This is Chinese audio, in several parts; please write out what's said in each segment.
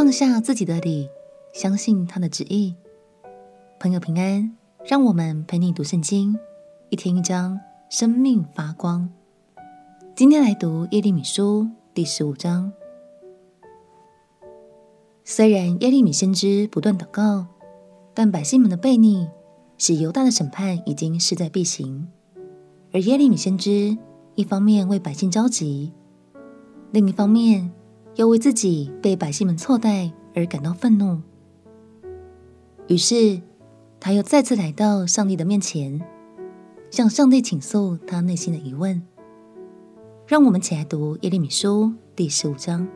放下自己的理，相信他的旨意。朋友平安，让我们陪你读圣经，一天一章，生命发光。今天来读耶利米书第十五章。虽然耶利米先知不断祷告，但百姓们的悖逆使犹大的审判已经势在必行。而耶利米先知一方面为百姓着急，另一方面，又为自己被百姓们错待而感到愤怒，于是他又再次来到上帝的面前，向上帝倾诉他内心的疑问。让我们起来读耶利米书第十五章。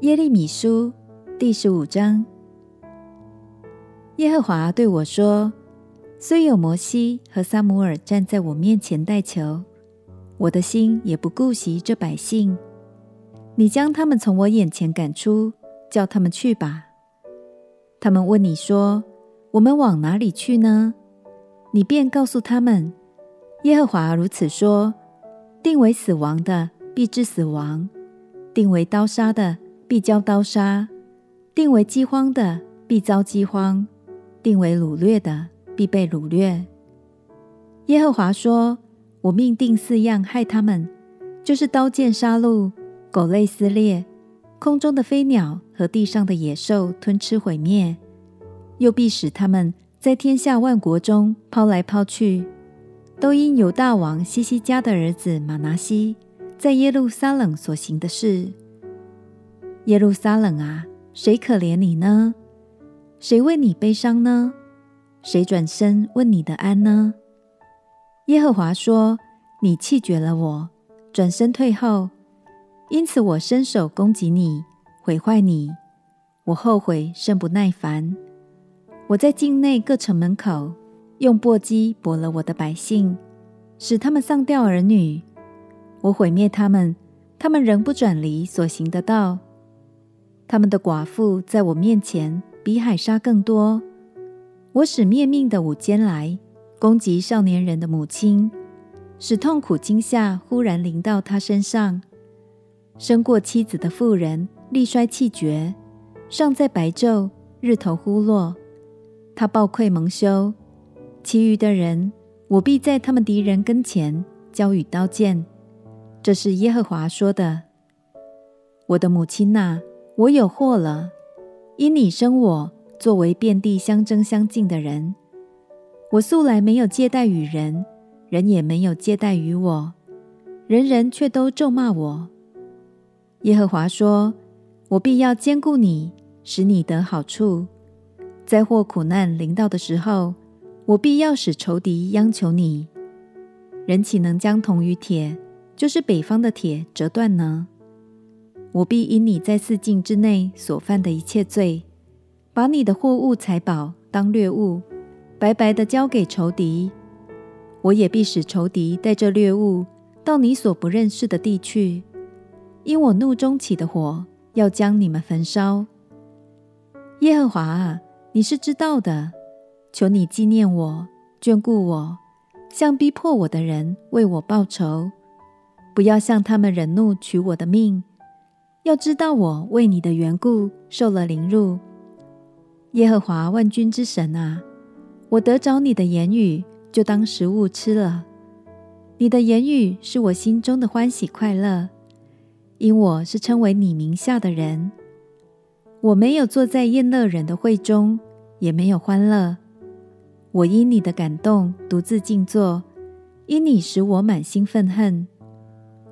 耶利米书第十五章，耶和华对我说：“虽有摩西和撒母耳站在我面前代求。”我的心也不顾惜这百姓，你将他们从我眼前赶出，叫他们去吧。他们问你说：“我们往哪里去呢？”你便告诉他们：“耶和华如此说：定为死亡的必致死亡，定为刀杀的必遭刀杀，定为饥荒的必遭饥荒，定为掳掠的必被掳掠。”耶和华说。我命定四样害他们，就是刀剑杀戮、狗类撕裂、空中的飞鸟和地上的野兽吞吃毁灭，又必使他们在天下万国中抛来抛去，都因犹大王西西家的儿子玛拿西在耶路撒冷所行的事。耶路撒冷啊，谁可怜你呢？谁为你悲伤呢？谁转身问你的安呢？耶和华说：“你弃绝了我，转身退后，因此我伸手攻击你，毁坏你。我后悔甚不耐烦。我在境内各城门口用簸箕簸了我的百姓，使他们丧掉儿女。我毁灭他们，他们仍不转离所行的道。他们的寡妇在我面前比海沙更多。我使灭命的午间来。”攻击少年人的母亲，使痛苦惊吓忽然临到他身上。生过妻子的妇人力衰气绝，尚在白昼，日头忽落，他抱愧蒙羞。其余的人，我必在他们敌人跟前交与刀剑。这是耶和华说的。我的母亲哪，我有祸了，因你生我作为遍地相争相竞的人。我素来没有接待与人，人也没有接待与我，人人却都咒骂我。耶和华说：“我必要坚固你，使你得好处。灾祸苦难临到的时候，我必要使仇敌央求你。人岂能将铜与铁，就是北方的铁折断呢？我必因你在四境之内所犯的一切罪，把你的货物财宝当掠物。”白白的交给仇敌，我也必使仇敌带着掠物到你所不认识的地去，因我怒中起的火要将你们焚烧。耶和华啊，你是知道的，求你纪念我，眷顾我，向逼迫我的人为我报仇，不要向他们忍怒取我的命。要知道我为你的缘故受了凌辱。耶和华万军之神啊！我得着你的言语，就当食物吃了。你的言语是我心中的欢喜快乐，因我是称为你名下的人。我没有坐在宴乐人的会中，也没有欢乐。我因你的感动独自静坐，因你使我满心愤恨。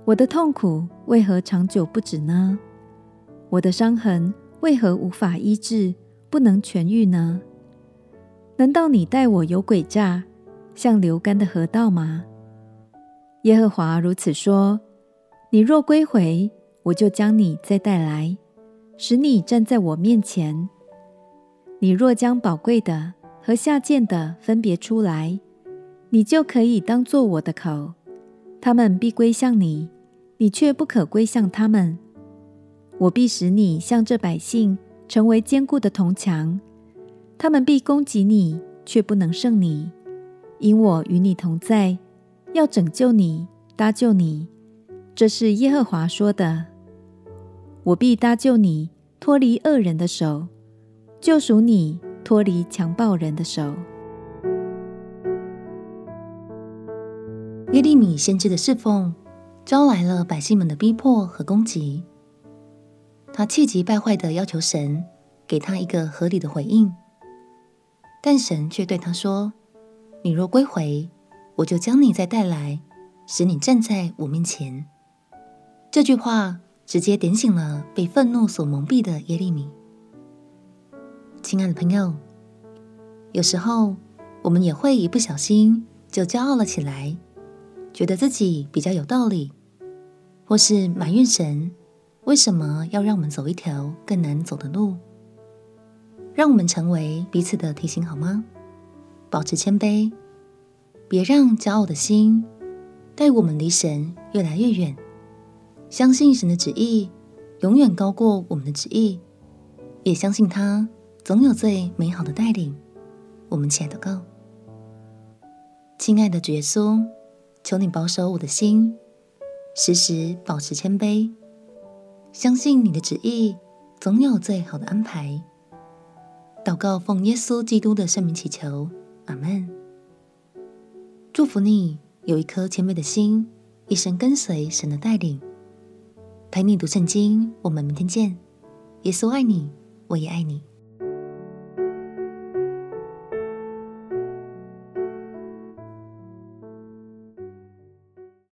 我的痛苦为何长久不止呢？我的伤痕为何无法医治，不能痊愈呢？难道你待我有诡诈，像流干的河道吗？耶和华如此说：你若归回，我就将你再带来，使你站在我面前。你若将宝贵的和下贱的分别出来，你就可以当作我的口。他们必归向你，你却不可归向他们。我必使你向这百姓成为坚固的铜墙。他们必攻击你，却不能胜你，因我与你同在，要拯救你，搭救你。这是耶和华说的。我必搭救你，脱离恶人的手，救赎你，脱离强暴人的手。耶利米先知的侍奉，招来了百姓们的逼迫和攻击。他气急败坏地要求神给他一个合理的回应，但神却对他说：“你若归回，我就将你再带来，使你站在我面前。”这句话直接点醒了被愤怒所蒙蔽的耶利米。亲爱的朋友，有时候我们也会一不小心就骄傲了起来。觉得自己比较有道理，或是埋怨神为什么要让我们走一条更难走的路，让我们成为彼此的提醒好吗？保持谦卑，别让骄傲的心带我们离神越来越远。相信神的旨意永远高过我们的旨意，也相信他总有最美好的带领。我们起来祷告，亲爱的主耶稣。求你保守我的心，时时保持谦卑，相信你的旨意总有最好的安排。祷告奉耶稣基督的圣名祈求，阿门。祝福你有一颗谦卑的心，一生跟随神的带领。陪你读圣经，我们明天见。耶稣爱你，我也爱你。